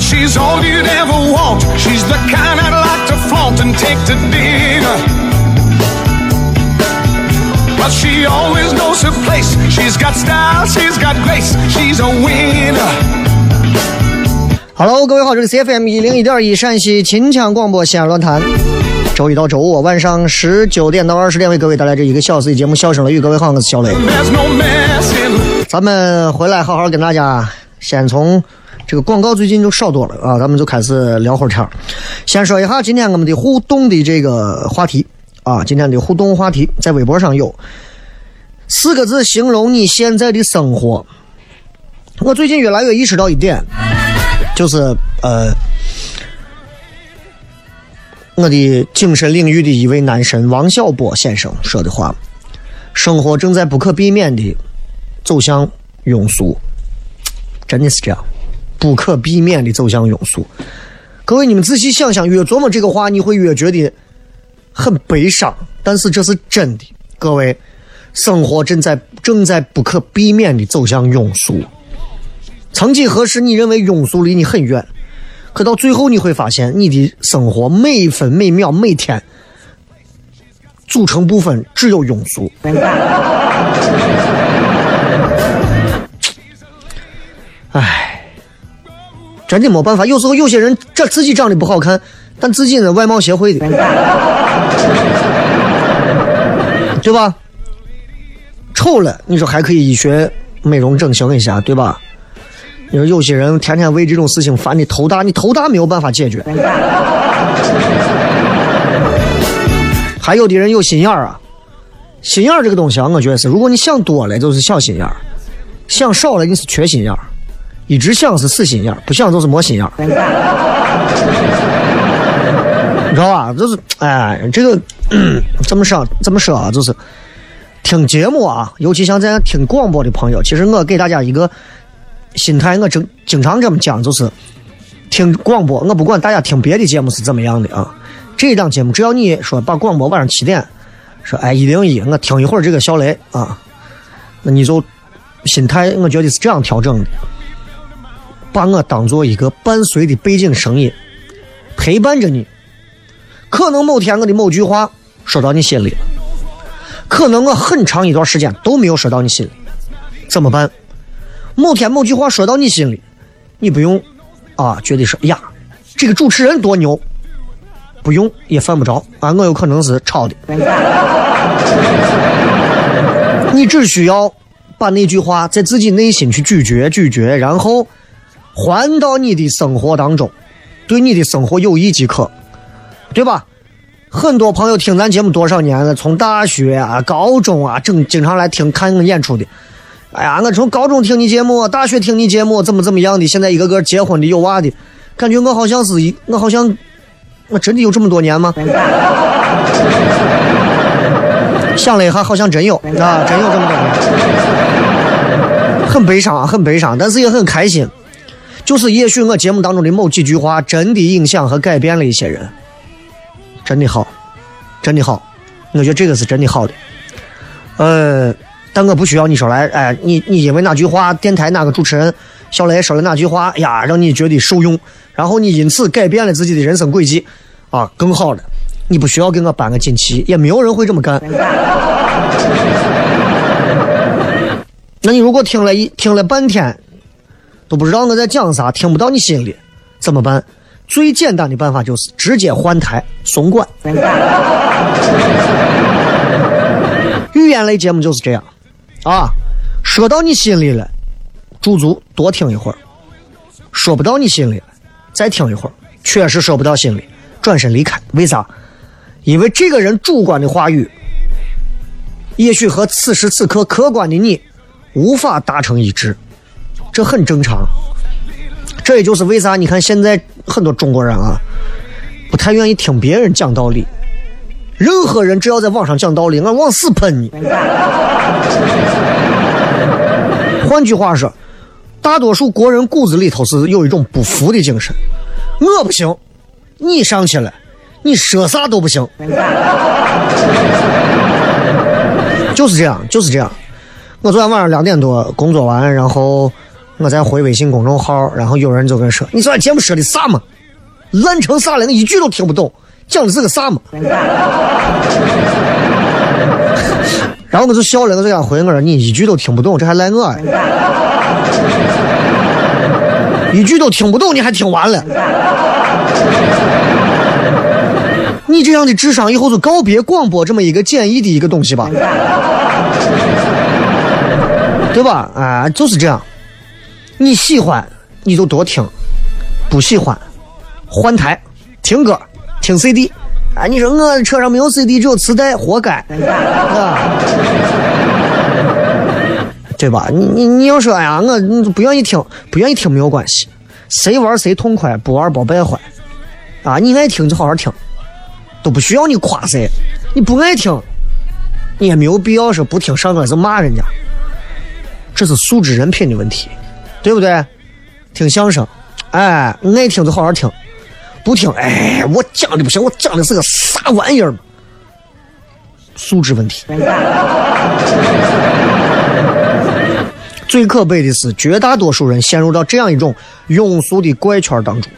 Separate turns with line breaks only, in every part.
She's all you'd ever want. She's the kind I'd like to flaunt and take to dinner. But she always knows her place. She's got style, she's got grace. She's a winner.
Hello，各位好，这里是 FM 一零一点一陕西秦腔广播西安论坛。周一到周五晚上十九点到二十点为各位带来这一个小时的节目《笑声雷雨》。各位好，我是小雷。
No
咱们回来好好跟大家先从这个广告最近就少多了啊，咱们就开始聊会儿天儿。先说一下今天我们的互动的这个话题啊，今天的互动话题在微博上有四个字形容你现在的生活。我最近越来越意识到一点，就是呃，我的精神领域的一位男神王小波先生说的话：生活正在不可避免的走向庸俗，真的是这样，不可避免的走向庸俗。各位，你们仔细想想，越琢磨这个话，你会越觉得很悲伤，但是这是真的。各位，生活正在正在不可避免的走向庸俗。曾几何时，你认为庸俗离你很远，可到最后你会发现，你的生活每一分每秒每天组成部分只有庸俗。唉，真的没办法。有时候有些人这自己长得不好看，但自己呢外貌协会的，对吧？丑了，你说还可以医学美容整形一下，对吧？你说有些人天天为这种事情烦的头大，你头大没有办法解决。还有的人有心眼儿啊，心眼儿这个东西啊，我觉得是，如果你想多了就是小心眼儿，想少了你是缺心眼儿，一直想是死心眼儿，不想就是没心眼儿。你知道吧？就是哎，这个 怎么说？怎么说啊？就是听节目啊，尤其像咱听广播的朋友，其实我给大家一个心态，我经经常这么讲，就是听广播，我不管大家听别的节目是怎么样的啊，这一档节目只要你说把广播晚上七点说哎一零一，我听一会儿这个小雷啊，那你就心态，我觉得是这样调整的，把我当做一个伴随的背景声音，陪伴着你。可能某天我的某句话说到你心里了，可能我很长一段时间都没有说到你心里，怎么办？某天某句话说到你心里，你不用啊，觉得说呀，这个主持人多牛，不用也犯不着啊，我有可能是抄的。你只需要把那句话在自己内心去咀嚼咀嚼，然后还到你的生活当中，对你的生活有益即可，对吧？很多朋友听咱节目多少年了，从大学啊、高中啊，整经常来听看我演出的。哎呀，我从高中听你节目，大学听你节目，怎么怎么样的？现在一个个结婚的有娃的，感觉我好像是一，我好像我真的有这么多年吗？想了一下，好像真有啊，真有这么多年，很悲伤啊，很悲伤，但是也很开心。就是也许我节目当中的某几句话，真的影响和改变了一些人，真的好，真的好，我觉得这个是真的好的。呃，但我不需要你说来，哎，你你因为哪句话，电台哪个主持人小雷说了哪句话，呀，让你觉得受用，然后你因此改变了自己的人生轨迹，啊，更好了。你不需要给我颁个锦旗，也没有人会这么干。那你如果听了一听了半天，都不知道我在讲啥，听不到你心里，怎么办？最简单的办法就是直接换台松管。语言类节目就是这样，啊，说到你心里了，驻足多听一会儿；说不到你心里了，再听一会儿。确实说不到心里，转身离开。为啥？因为这个人主观的话语，也许和此时此刻客观的你无法达成一致，这很正常。这也就是为啥你看现在很多中国人啊，不太愿意听别人讲道理。任何人只要在网上讲道理，俺往死喷你。换句话说，大多数国人骨子里头是有一种不服的精神。我不行，你上去了。你说啥都不行，就是这样，就是这样。我昨天晚上两点多工作完，然后我再回微信公众号，然后有人就跟说：“你昨天节目说的啥嘛？烂成啥了？我一句都听不懂，讲的是个啥嘛？” 然后我就笑了，我就给他回我说：“你一句都听不懂，这还赖我呀？一句都听不懂，你还听完了？”你这样的智商以后就告别广播这么一个简易的一个东西吧，对吧？啊，就是这样。你喜欢你就多听，不喜欢换台听歌听 CD。啊，你说我车上没有 CD 只有磁带，活该，啊，对吧？你你你要说呀，我不愿意听，不愿意听没有关系，谁玩谁痛快，不玩别败坏。啊，你爱听就好好听。都不需要你夸谁，你不爱听，你也没有必要说不听上课就骂人家，这是素质人品的问题，对不对？听相声，哎，爱听就好好听，不听，哎，我讲的不行，我讲的是个啥玩意儿素质问题。最可悲的是，绝大多数人陷入到这样一种庸俗的怪圈当中，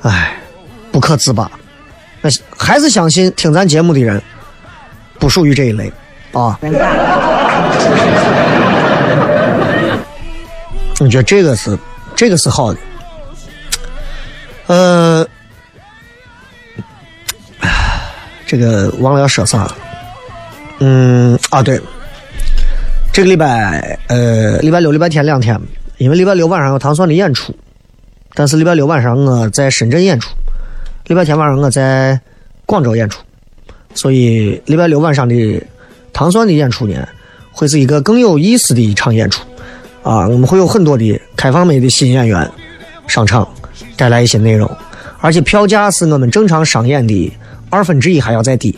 哎，不可自拔。那还是相信听咱节目的人不属于这一类啊。我觉得这个是这个是好的。呃，这个忘了要说啥。嗯啊，对，这个礼拜呃礼拜六、礼拜天两天，因为礼拜六晚上有唐蒜的演出，但是礼拜六晚上我在深圳演出。礼拜天晚上我在广州演出，所以礼拜六晚上的糖蒜的演出呢，会是一个更有意思的一场演出啊！我们会有很多的开放美的新演员上场，带来一些内容，而且票价是我们正常商演的二分之一还要再低，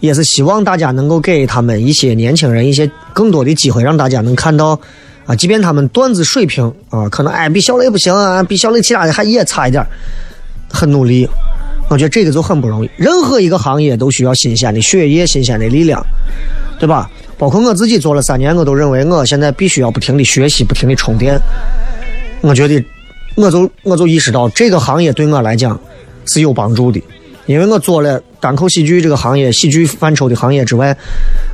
也是希望大家能够给他们一些年轻人一些更多的机会，让大家能看到啊，即便他们段子水平啊，可能哎比小雷不行啊，比小雷其他的还也差一点，很努力。我觉得这个就很不容易。任何一个行业都需要新鲜的血液、新鲜的力量，对吧？包括我自己做了三年，我都认为我现在必须要不停的学习、不停的充电。我觉得，我就我就意识到这个行业对我来讲是有帮助的，因为我做了单口喜剧这个行业、喜剧范畴的行业之外，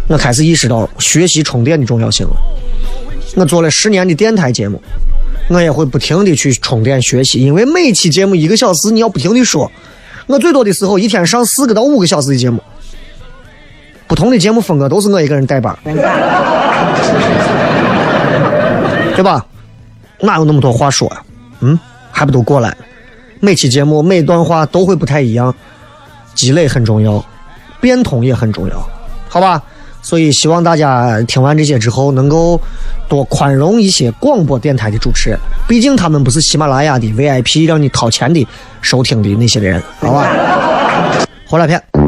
我开始意识到学习充电的重要性了。我做了十年的电台节目，我也会不停的去充电学习，因为每期节目一个小时，你要不停的说。我最多的时候一天上四个到五个小时的节目，不同的节目风格都是我一个人带班，对吧？哪有那么多话说呀？嗯，还不都过来？每期节目每段话都会不太一样，积累很重要，变通也很重要，好吧？所以希望大家听完这些之后，能够多宽容一些广播电台的主持人，毕竟他们不是喜马拉雅的 VIP，让你掏钱的收听的那些人，好吧？回来片。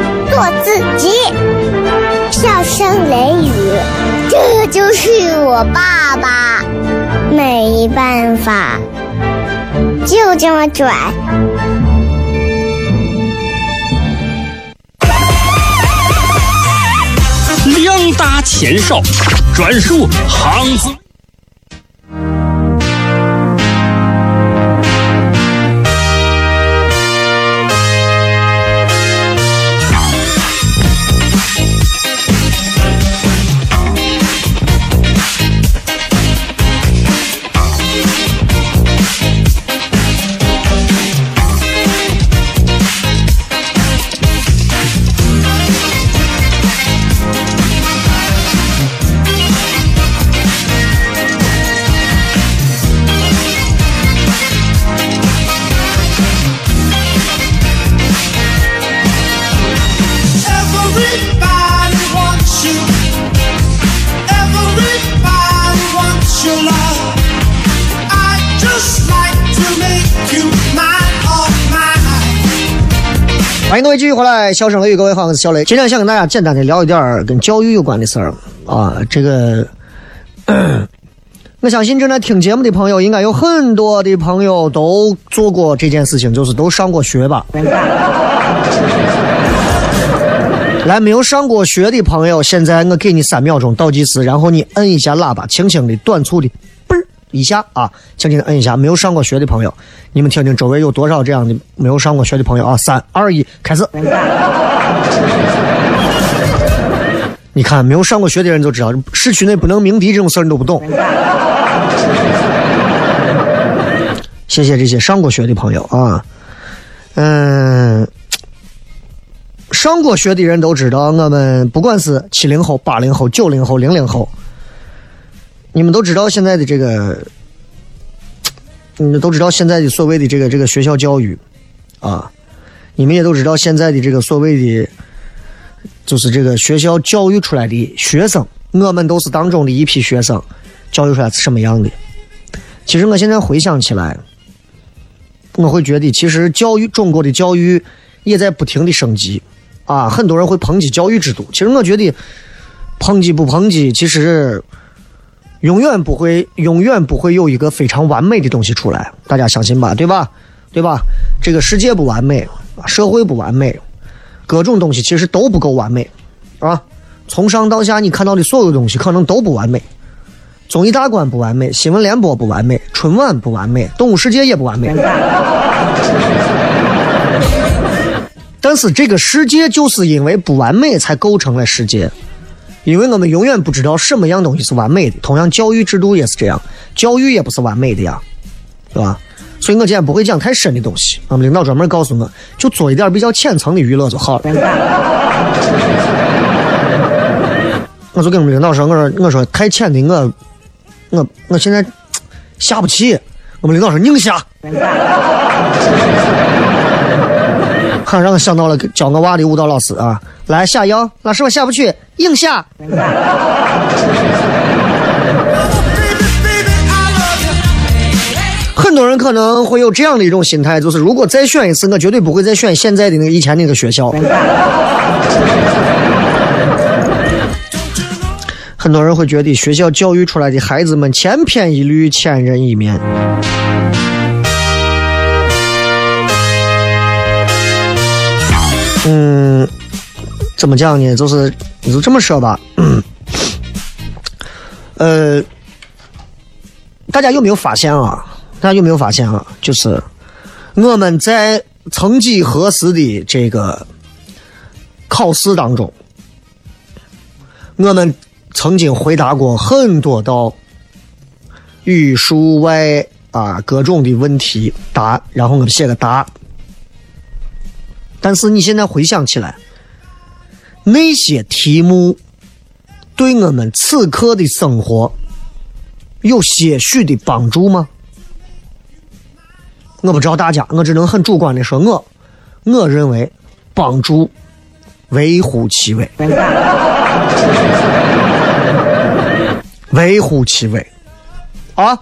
做自己。”笑声雷雨，这就是我爸爸，没办法，就这么拽。
两大牵手，专属行字。
位继续回来，笑声雷雨，各位好，我是小雷。今天想跟大家简单的聊一点跟教育有关的事儿啊。这个，我相信正在听节目的朋友，应该有很多的朋友都做过这件事情，就是都上过学吧。来，没有上过学的朋友，现在我给你三秒钟倒计时，然后你摁一下喇叭，轻轻的、短促的，一下啊，轻轻的摁一下。没有上过学的朋友，你们听听周围有多少这样的没有上过学的朋友啊？三二一，开始。你看，没有上过学的人都知道，市区内不能鸣笛这种事儿你都不懂。谢谢这些上过学的朋友啊，嗯。上过学的人都知道，我们不管是七零后、八零后、九零后、零零后，你们都知道现在的这个，你们都知道现在的所谓的这个这个学校教育啊，你们也都知道现在的这个所谓的，就是这个学校教育出来的学生，我们都是当中的一批学生，教育出来是什么样的？其实我现在回想起来，我会觉得，其实教育中国的教育也在不停的升级。啊，很多人会抨击教育制度，其实我觉得抨击不抨击，其实永远不会，永远不会有一个非常完美的东西出来，大家相信吧？对吧？对吧？这个世界不完美，社会不完美，各种东西其实都不够完美，啊！从上到下你看到的所有东西可能都不完美，综艺大观不完美，新闻联播不完美，春晚不完美，动物世界也不完美。但是这个世界就是因为不完美才构成了世界，因为我们永远不知道什么样东西是完美的。同样，教育制度也是这样，教育也不是完美的呀，对吧？所以我今天不会讲太深的东西。我们领导专门告诉我，就做一点比较浅层的娱乐就好了。我就跟我们领导说，我说我说太浅的我我我现在下不去。我们领导说宁下。让我想到了教我娃的舞蹈老师啊！来下腰，老师我下不去，硬下。很多人可能会有这样的一种心态，就是如果再选一次，我绝对不会再选现在的那个以前那个学校。很多人会觉得学校教育出来的孩子们千篇一律、千人一面。嗯，怎么讲呢？就是你就这么说吧。呃，大家有没有发现啊？大家有没有发现啊？就是我们在曾几何时的这个考试当中，我们曾经回答过很多道语数外啊各种的问题答，然后我们写个答。但是你现在回想起来，那些题目对我们此刻的生活有些许的帮助吗？我不知道大家，我只能很主观的说，我我认为帮助微乎其微，微乎其微啊！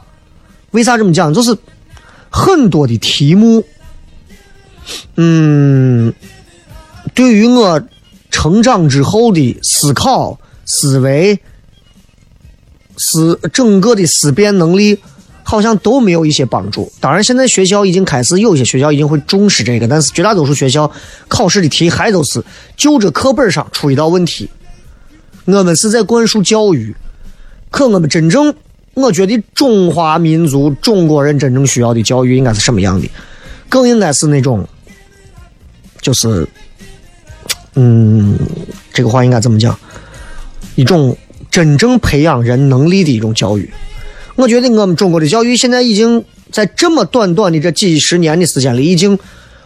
为啥这么讲？就是很多的题目。嗯，对于我成长之后的思考、思维、思整个的思辨能力，好像都没有一些帮助。当然，现在学校已经开始有些学校已经会重视这个，但是绝大多数学校考试的题还都是就着课本上出一道问题。我们是在灌输教育，可我们真正，我觉得中华民族中国人真正需要的教育应该是什么样的？更应该是那种。就是，嗯，这个话应该怎么讲？一种真正培养人能力的一种教育。我觉得我们中国的教育现在已经在这么短短的这几十年的时间里，已经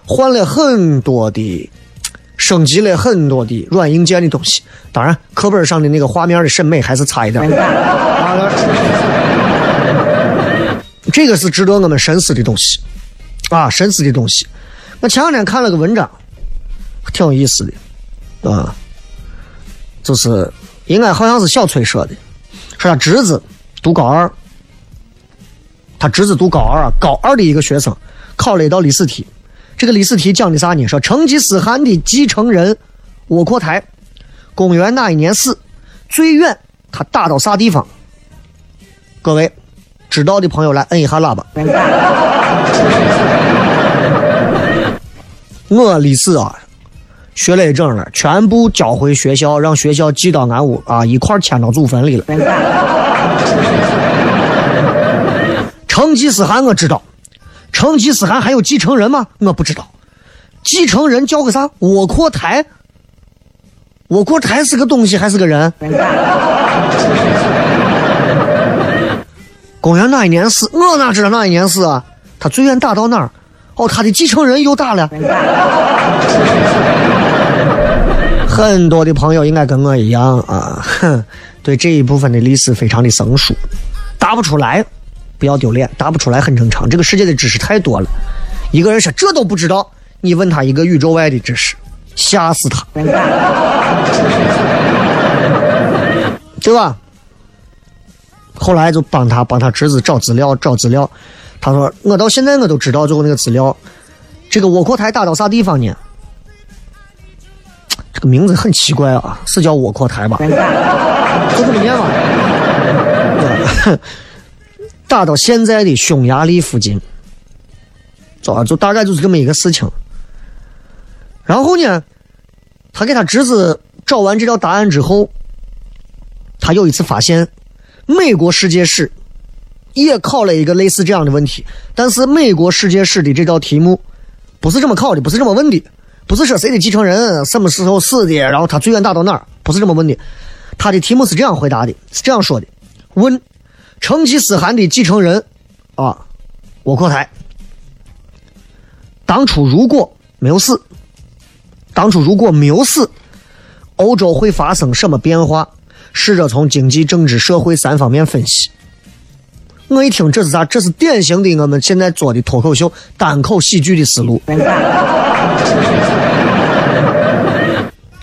换了很多的，升级了很多的软硬件的东西。当然，课本上的那个画面的审美还是差一点。这个是值得我们深思的东西啊，深思的东西。我前两天看了个文章。挺有意思的，啊，就是应该好像是小崔说的，说他侄子读高二，他侄子读高二，高二的一个学生考了一道历史题，这个历史题讲的啥呢？说成吉思汗的继承人窝阔台，公元哪一年死？最远他打到啥地方？各位知道的朋友来摁一下喇叭。我历史啊。学了一整了，全部交回学校，让学校寄到俺屋啊，一块迁到祖坟里了。成吉思汗我知道，成吉思汗还有继承人吗？我不知道，继承人叫个啥？窝阔台？窝阔台是个东西还是个人？公元哪一年死？我哪知道哪一年死啊？他最远打到哪儿？哦，他的继承人又打了。很多的朋友应该跟我一样啊，哼，对这一部分的历史非常的生疏，答不出来，不要丢脸，答不出来很正常。这个世界的知识太多了，一个人说这都不知道，你问他一个宇宙外的知识，吓死他，对吧？后来就帮他帮他侄子找资料找资料，他说我到现在我都知道最后那个资料，这个窝阔台打到啥地方呢？这个名字很奇怪啊，是叫窝阔台吧？就这么念嘛。打到现在的匈牙利附近，就就大概就是这么一个事情。然后呢，他给他侄子找完这条答案之后，他有一次发现，美国世界史也考了一个类似这样的问题，但是美国世界史的这道题目不是这么考的，不是这么问的。不是说谁的继承人什么时候死的，然后他最远打到哪儿？不是这么问的。他的题目是这样回答的，是这样说的：问成吉思汗的继承人啊，窝阔台，当初如果没有死，当初如果没有死，欧洲会发生什么变化？试着从经济、政治、社会三方面分析。我一听这是啥？这是典型的我们现在做的脱口秀、单口喜剧的思路。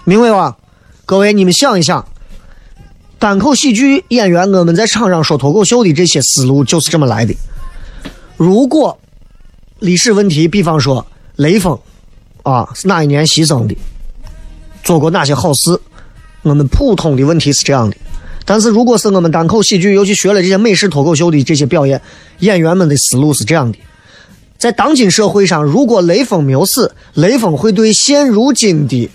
明白吧？各位，你们想一想，单口喜剧演员我们在场上说脱口秀的这些思路就是这么来的。如果历史问题，比方说雷锋啊是哪一年牺牲的，做过哪些好事，我们普通的问题是这样的。但是如果是我们单口喜剧，尤其学了这些美式脱口秀的这些表演，演员们的思路是这样的：在当今社会上，如果雷锋没有死，雷锋会对现如今的，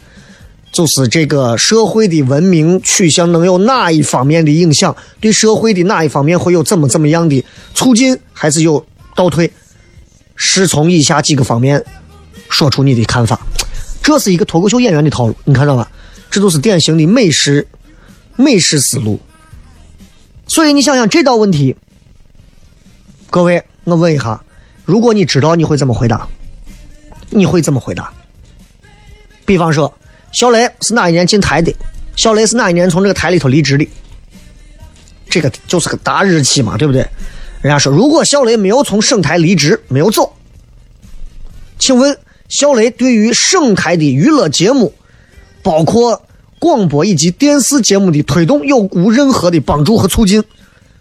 就是这个社会的文明取向能有哪一方面的影响？对社会的哪一方面会有怎么怎么样的促进，还是有倒退？是从以下几个方面说出你的看法。这是一个脱口秀演员的套路，你看到吧？这都是典型的美式美式思路。所以你想想这道问题，各位，我问一下，如果你知道，你会怎么回答？你会怎么回答？比方说，小雷是哪一年进台的？小雷是哪一年从这个台里头离职的？这个就是个大日期嘛，对不对？人家说，如果小雷没有从省台离职，没有走，请问小雷对于省台的娱乐节目，包括广播以及电视节目的推动，有无任何的帮助和促进？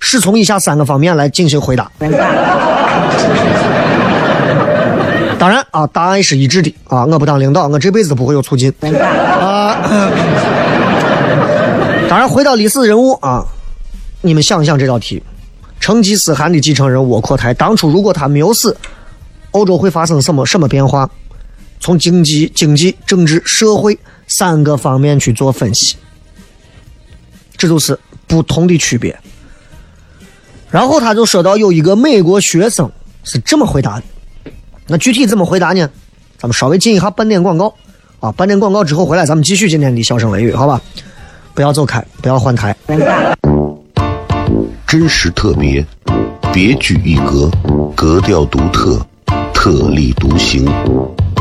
是从以下三个方面来进行回答。当然啊，答案是一致的啊！我不当领导，我这辈子不会有促进啊。当然，回到历史人物啊，你们想一想这道题。成吉思汗的继承人窝阔台，当初如果他没有死，欧洲会发生什么什么变化？从经济、经济、政治、社会三个方面去做分析，这就是不同的区别。然后他就说到，有一个美国学生是这么回答的。那具体怎么回答呢？咱们稍微进一下半点广告啊，半点广告之后回来，咱们继续今天的笑声雷雨，好吧？不要走开，不要换台。
真实特别，别具一格，格调独特，特立独行，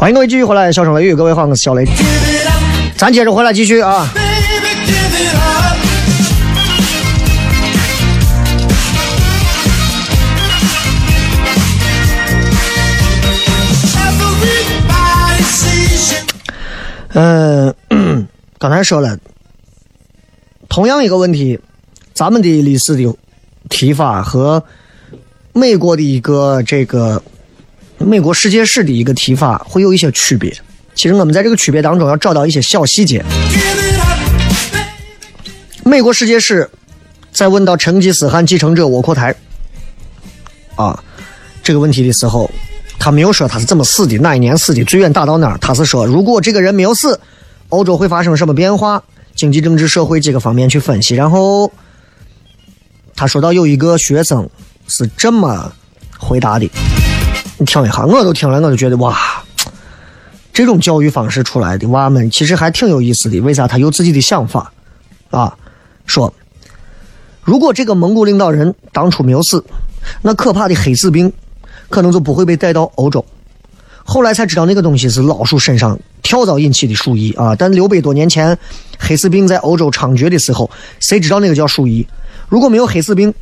欢迎各位继续回来，笑声雷雨，各位好，我是小雷。咱接着回来继续啊。嗯，刚才说了，同样一个问题，咱们的历史的提法和美国的一个这个美国世界史的一个提法会有一些区别。其实我们在这个区别当中要找到一些小细节。美国世界史在问到成吉思汗继承者窝阔台啊这个问题的时候，他没有说他是怎么死的，哪一年死的，最远打到哪儿。他是说，如果这个人没有死，欧洲会发生什么变化？经济、政治、社会几个方面去分析。然后他说到有一个学生是这么回答的，你听一下，我都听了，我就觉得哇，这种教育方式出来的娃们其实还挺有意思的。为啥他有自己的想法啊？说。如果这个蒙古领导人当初没有死，那可怕的黑死病可能就不会被带到欧洲。后来才知道那个东西是老鼠身上跳蚤引起的鼠疫啊！但六百多年前黑死病在欧洲猖獗的时候，谁知道那个叫鼠疫？如果没有黑死病，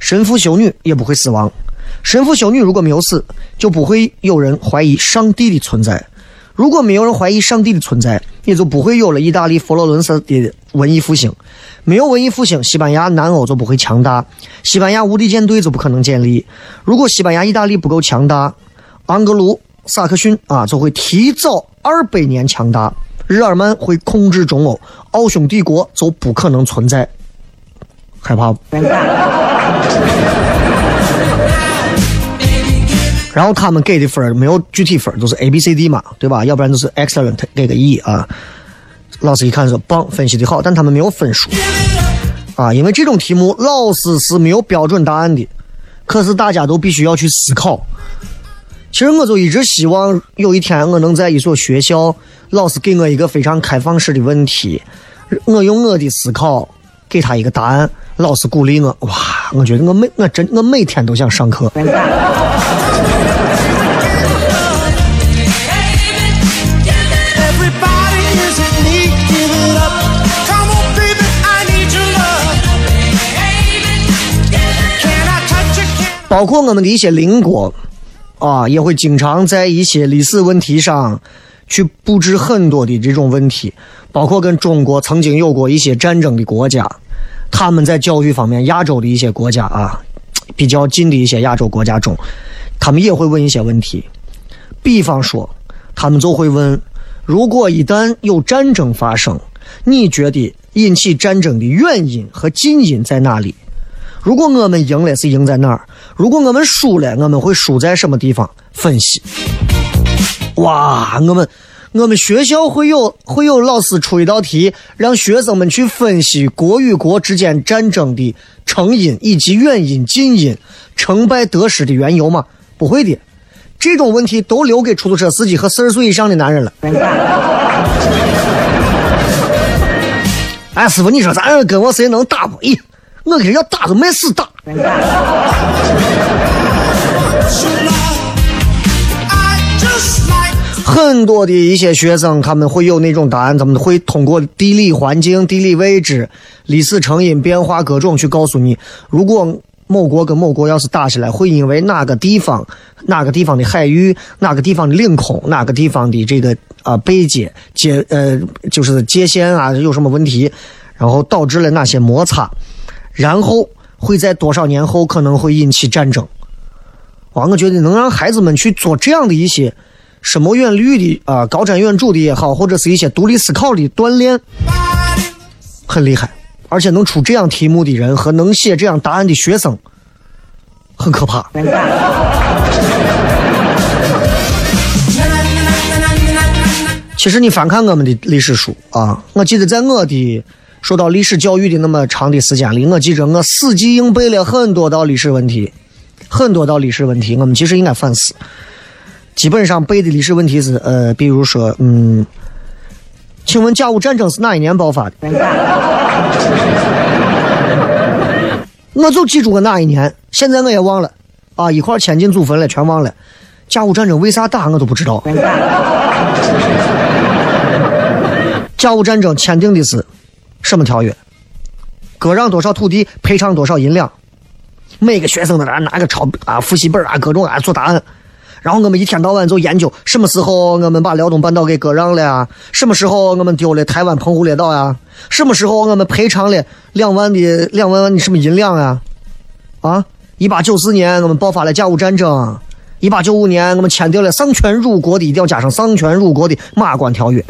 神父修女也不会死亡。神父修女如果没有死，就不会有人怀疑上帝的存在。如果没有人怀疑上帝的存在，也就不会有了意大利佛罗伦斯的文艺复兴。没有文艺复兴，西班牙、南欧就不会强大，西班牙无敌舰队就不可能建立。如果西班牙、意大利不够强大，盎格鲁撒克逊啊就会提早二百年强大，日耳曼会控制中欧，奥匈帝国就不可能存在。害怕不？然后他们给的分没有具体分儿，都是 A、B、C、D 嘛，对吧？要不然就是 excellent 给个 E 啊。老师一看说棒，分析的好，但他们没有分数啊，因为这种题目老师是没有标准答案的，可是大家都必须要去思考。其实我就一直希望有一天我能在一所学校，老师给我一个非常开放式的问题，我用我的思考给他一个答案，老师鼓励我，哇，我觉得我每我真我每天都想上课。包括我们的一些邻国啊，也会经常在一些历史问题上去布置很多的这种问题，包括跟中国曾经有过一些战争的国家，他们在教育方面，亚洲的一些国家啊，比较近的一些亚洲国家中，他们也会问一些问题，比方说，他们就会问：如果一旦有战争发生，你觉得引起战争的原因和近因在哪里？如果我们赢了，是赢在哪儿？如果我们输了，我们会输在什么地方？分析。哇，我们我们学校会有会有老师出一道题，让学生们去分析国与国之间战争的成因以及原因、近因、成败得失的缘由吗？不会的，这种问题都留给出租车司机和四十岁以上的男人了。哎，师傅，你说咱跟我谁能打不？哎，我跟人要打都没死打。很多的一些学生，他们会有那种答案，他们会通过地理环境、地理位置、历史成因变化各种去告诉你，如果某国跟某国要是打起来，会因为哪个地方、哪个地方的海域、哪个地方的领空、哪个地方的这个啊、背界界呃就是界限啊有什么问题，然后导致了哪些摩擦，然后会在多少年后可能会引起战争。哇，我觉得能让孩子们去做这样的一些深谋远虑的啊、高瞻远瞩的也好，或者是一些独立思考的锻炼，很厉害。而且能出这样题目的人和能写这样答案的学生，很可怕。其实你翻看我们的历史书啊，我记得在我的受到历史教育的那么长的时间里，我记着我死记硬背了很多道历史问题，很多道历史问题，我们其实应该反思。基本上背的历史问题是，呃，比如说，嗯，请问甲午战争是哪一年爆发的？我就记住个哪一年，现在我也忘了，啊，一块儿迁进祖坟了，全忘了。甲午战争为啥打我都不知道。甲午战争签订的是什么条约？割让多少土地，赔偿多少银两？每个学生都在那拿个抄啊复习本啊，各种啊做答案。然后我们一天到晚就研究什么时候我们把辽东半岛给割让了呀？什么时候我们丢了台湾澎湖列岛呀？什么时候我们赔偿了两万的两万的什么银两啊？啊！一八九四年我们爆发了甲午战争，一八九五年我们签订了丧权辱国的，一定要加上丧权辱国的马关条约，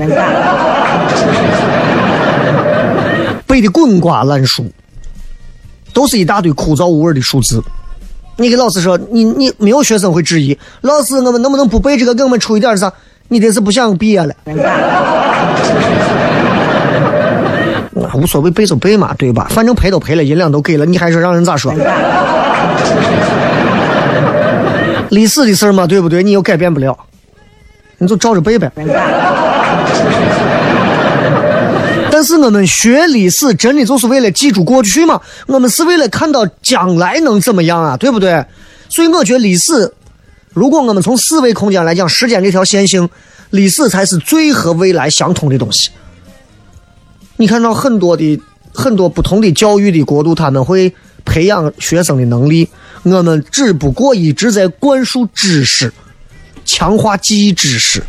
背的滚瓜烂熟，都是一大堆枯燥无味的数字。你给老师说，你你没有学生会质疑老师，我们能不能不背这个，给我们出一点啥？你这是不想毕业了？那无所谓，背就背嘛，对吧？反正赔都赔了，银两都给了，你还说让人咋说？历史的事嘛，对不对？你又改变不了，你就照着背呗。但是我们学历史真的就是为了记住过去吗？我们是为了看到将来能怎么样啊，对不对？所以我觉得历史，如果我们从四维空间来讲，时间这条线性，历史才是最和未来相通的东西。你看到很多的很多不同的教育的国度，他们会培养学生的能力，我们只不过一直在灌输知识，强化记忆知识，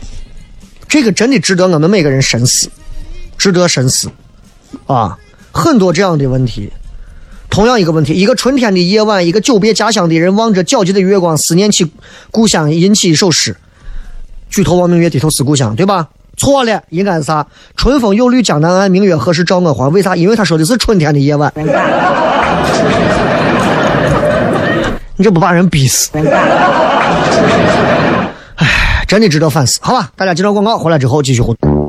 这个真的值得我们每个人深思。值得深思，啊，很多这样的问题。同样一个问题，一个春天的夜晚，一个久别家乡的人望着皎洁的月光，思念起故乡，吟起一首诗：“举头望明月，低头思故乡”，对吧？错了，应该是啥？“春风又绿江南岸，明月何时照我还？”为啥？因为他说的是春天的夜晚。你这不把人逼死？哎，真的值得反思。好吧，大家接着广告，回来之后继续互动。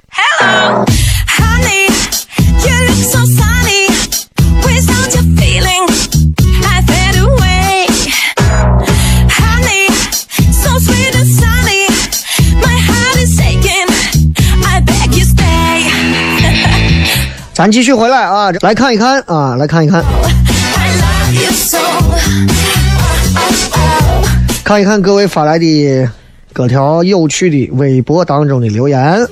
Hello, honey, you look so sunny. Without your feeling, I fade away. Honey, so sweet and sunny. My heart is aching. I beg you stay.
咱继续回来啊，来看一看啊，来看一看
，I love you so. Oh, oh, oh.
看一看各位发来的各条有趣的微博当中的留言。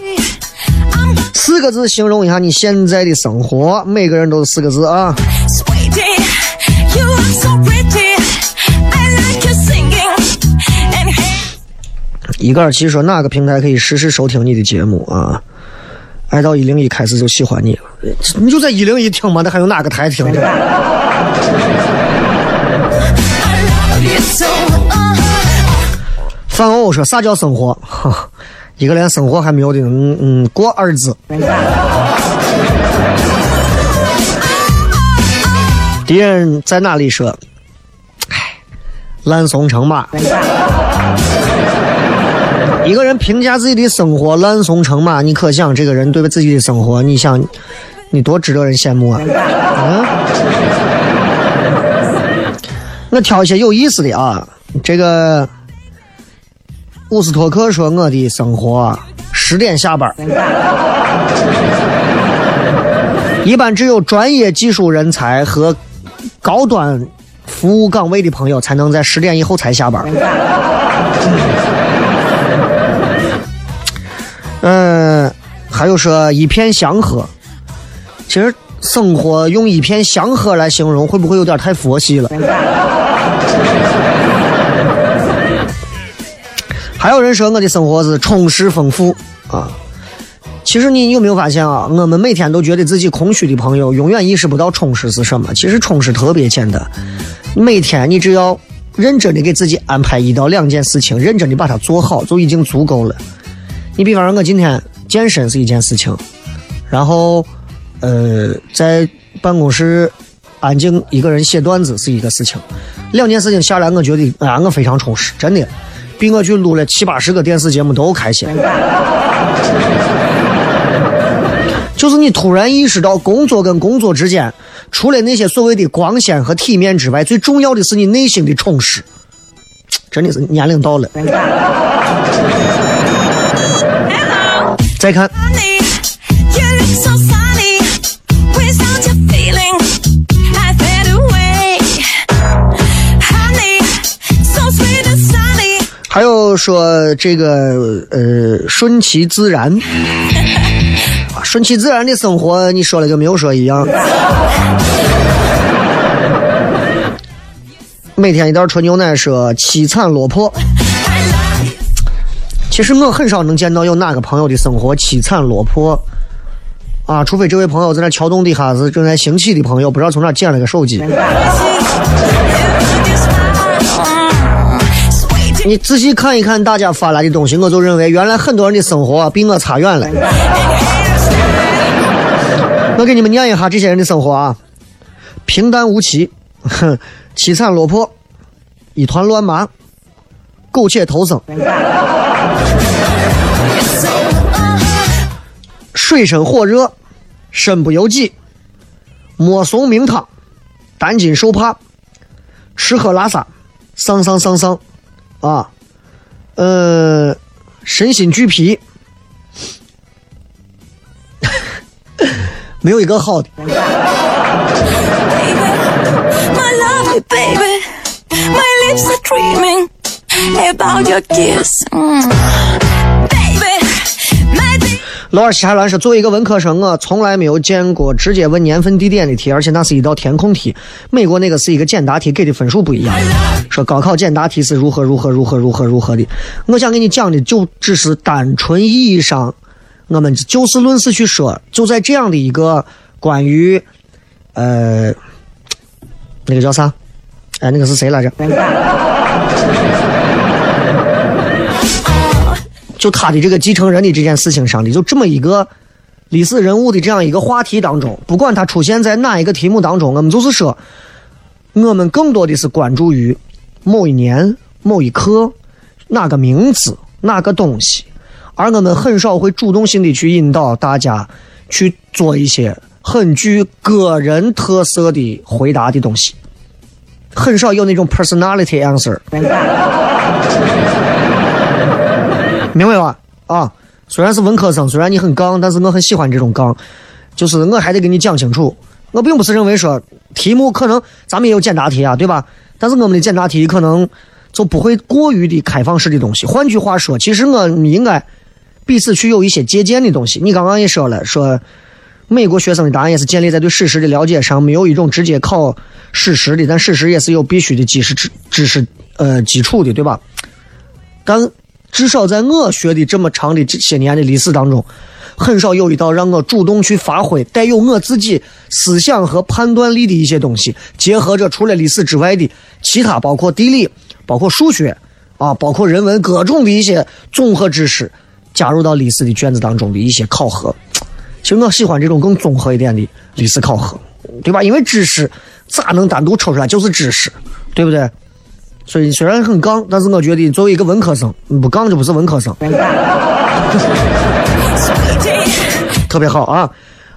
四个字形容一下你现在的生活，每个人都是四个字啊。一个二七说哪个平台可以实时收听你的节目啊？爱到一零一开始就喜欢你了，你就在一零一听嘛，那还有哪个台听.
Uh,
范欧说啥叫生活？哈，一个连生活还没有的，嗯嗯，过二字。敌人在哪里说？唉，烂怂成马。一个人评价自己的生活烂怂成马，你可想这个人对自己的生活，你想你多值得人羡慕啊！嗯，我挑一些有意思的啊，这个乌斯托克说我的生活十点下班，一般只有专业技术人才和高端服务岗位的朋友才能在十点以后才下班。嗯，还有说一片祥和，其实生活用一片祥和来形容，会不会有点太佛系了？还有人说我的生活是充实丰富啊。其实你有没有发现啊？我们每天都觉得自己空虚的朋友，永远意识不到充实是什么。其实充实特别简单，每天你只要认真的给自己安排一到两件事情，认真的把它做好，就已经足够了。你比方说，我今天健身是一件事情，然后呃，在办公室安静一个人写段子是一个事情，两件事情下来，我觉得啊，我非常充实，真的。比我去录了七八十个电视节目都开心。就是你突然意识到，工作跟工作之间，除了那些所谓的光鲜和体面之外，最重要的是你内心的充实。真的是年龄到了。再看。还有说这个呃顺其自然，顺其自然的生活，你说了跟没有说一样。每天一袋纯牛奶说凄惨落魄，其实我很少能见到有哪个朋友的生活凄惨落魄，啊，除非这位朋友在那桥洞底下是正在兴起的朋友，不知道从哪捡了个手机。你仔细看一看大家发来的东西，我就认为原来很多人的生活比我差远了。我给你们念一下这些人的生活啊：平淡无奇，哼，凄惨落魄，一团乱麻，苟且偷生，水深火热，身不由己，莫怂名堂，担惊受怕，吃喝拉撒，丧丧丧丧，啊，呃，身心俱疲，没有一个好的。
My lovely baby, my lips are dreaming about your kiss. Mm.
罗尔西海兰说：“作为一个文科生，我从来没有见过直接问年份地点的题，而且那是一道填空题。美国那个是一个简答题，给的分数不一样。说高考简答题是如何如何如何如何如何的。我想给你讲的就只是单纯意义上，我们就事论事去说，就在这样的一个关于，呃，那个叫啥？哎，那个是谁来着？就他的这个继承人的这件事情上的，就这么一个历史人物的这样一个话题当中，不管他出现在哪一个题目当中，我们就是说，我们更多的是关注于某一年、某一刻、哪个名字、哪个东西，而我们很少会主动性的去引导大家去做一些很具个人特色的回答的东西，很少有那种 personality answer。明白吧？啊，虽然是文科生，虽然你很刚，但是我很喜欢这种刚，就是我还得给你讲清楚。我并不是认为说题目可能咱们也有简答题啊，对吧？但是我们的简答题可能就不会过于的开放式的东西。换句话说，其实我们应该彼此去有一些借鉴的东西。你刚刚也说了，说美国学生的答案也是建立在对事实的了解上，没有一种直接考事实的，但事实也是有必须的知识知知识呃基础的，对吧？但至少在我学的这么长的这些年的历史当中，很少有一道让我主动去发挥带有我自己思想和判断力的一些东西，结合着除了历史之外的其他，包括地理、包括数学啊，包括人文各种的一些综合知识，加入到历史的卷子当中的一些考核。其实我喜欢这种更综合一点的历史考核，对吧？因为知识咋能单独抽出来就是知识，对不对？所以虽然很刚，但是我觉得作为一个文科生，不刚就不是文科生，特别好啊。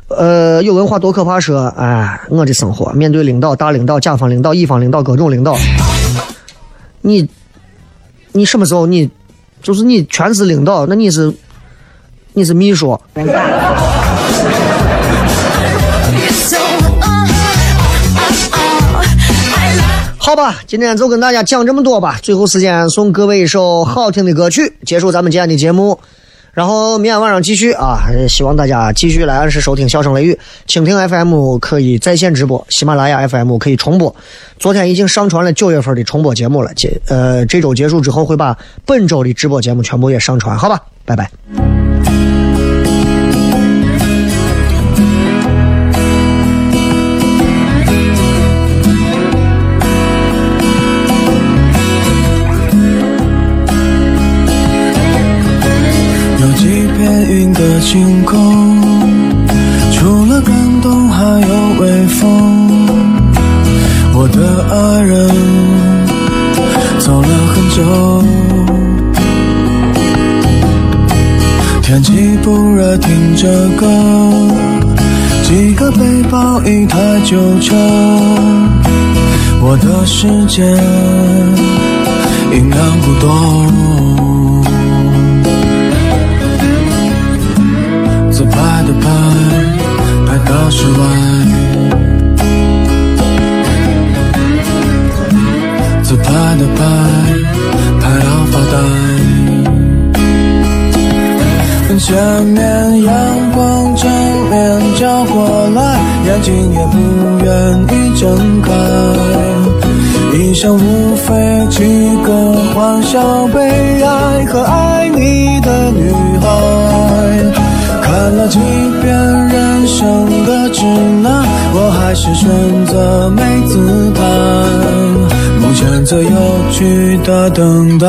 呃，有文化多可怕说，哎，我的生活面对领导、大领导、甲方领导、乙方领导各种领导，你你什么时候？你就是你全是领导，那你是你是秘书，好吧，今天就跟大家讲这么多吧。最后时间送各位一首好听的歌曲，结束咱们今天的节目。然后明天晚上继续啊，希望大家继续来按时收听《笑声雷雨》，蜻蜓 FM 可以在线直播，喜马拉雅 FM 可以重播。昨天已经上传了九月份的重播节目了，结呃这周结束之后会把本周的直播节目全部也上传，好吧，拜拜。
片云的晴空除了感动还有微风我的爱人走了很久天气不热听着歌几个背包一台旧车我的世界阴凉不多。拍到室外。自拍的拍，拍到发呆。前面阳光正面照过来，眼睛也不愿意睁开。一生无非几个欢笑、悲哀和爱你的女孩。看了几遍人生的指南，我还是选择没姿态。目前最有趣的等待。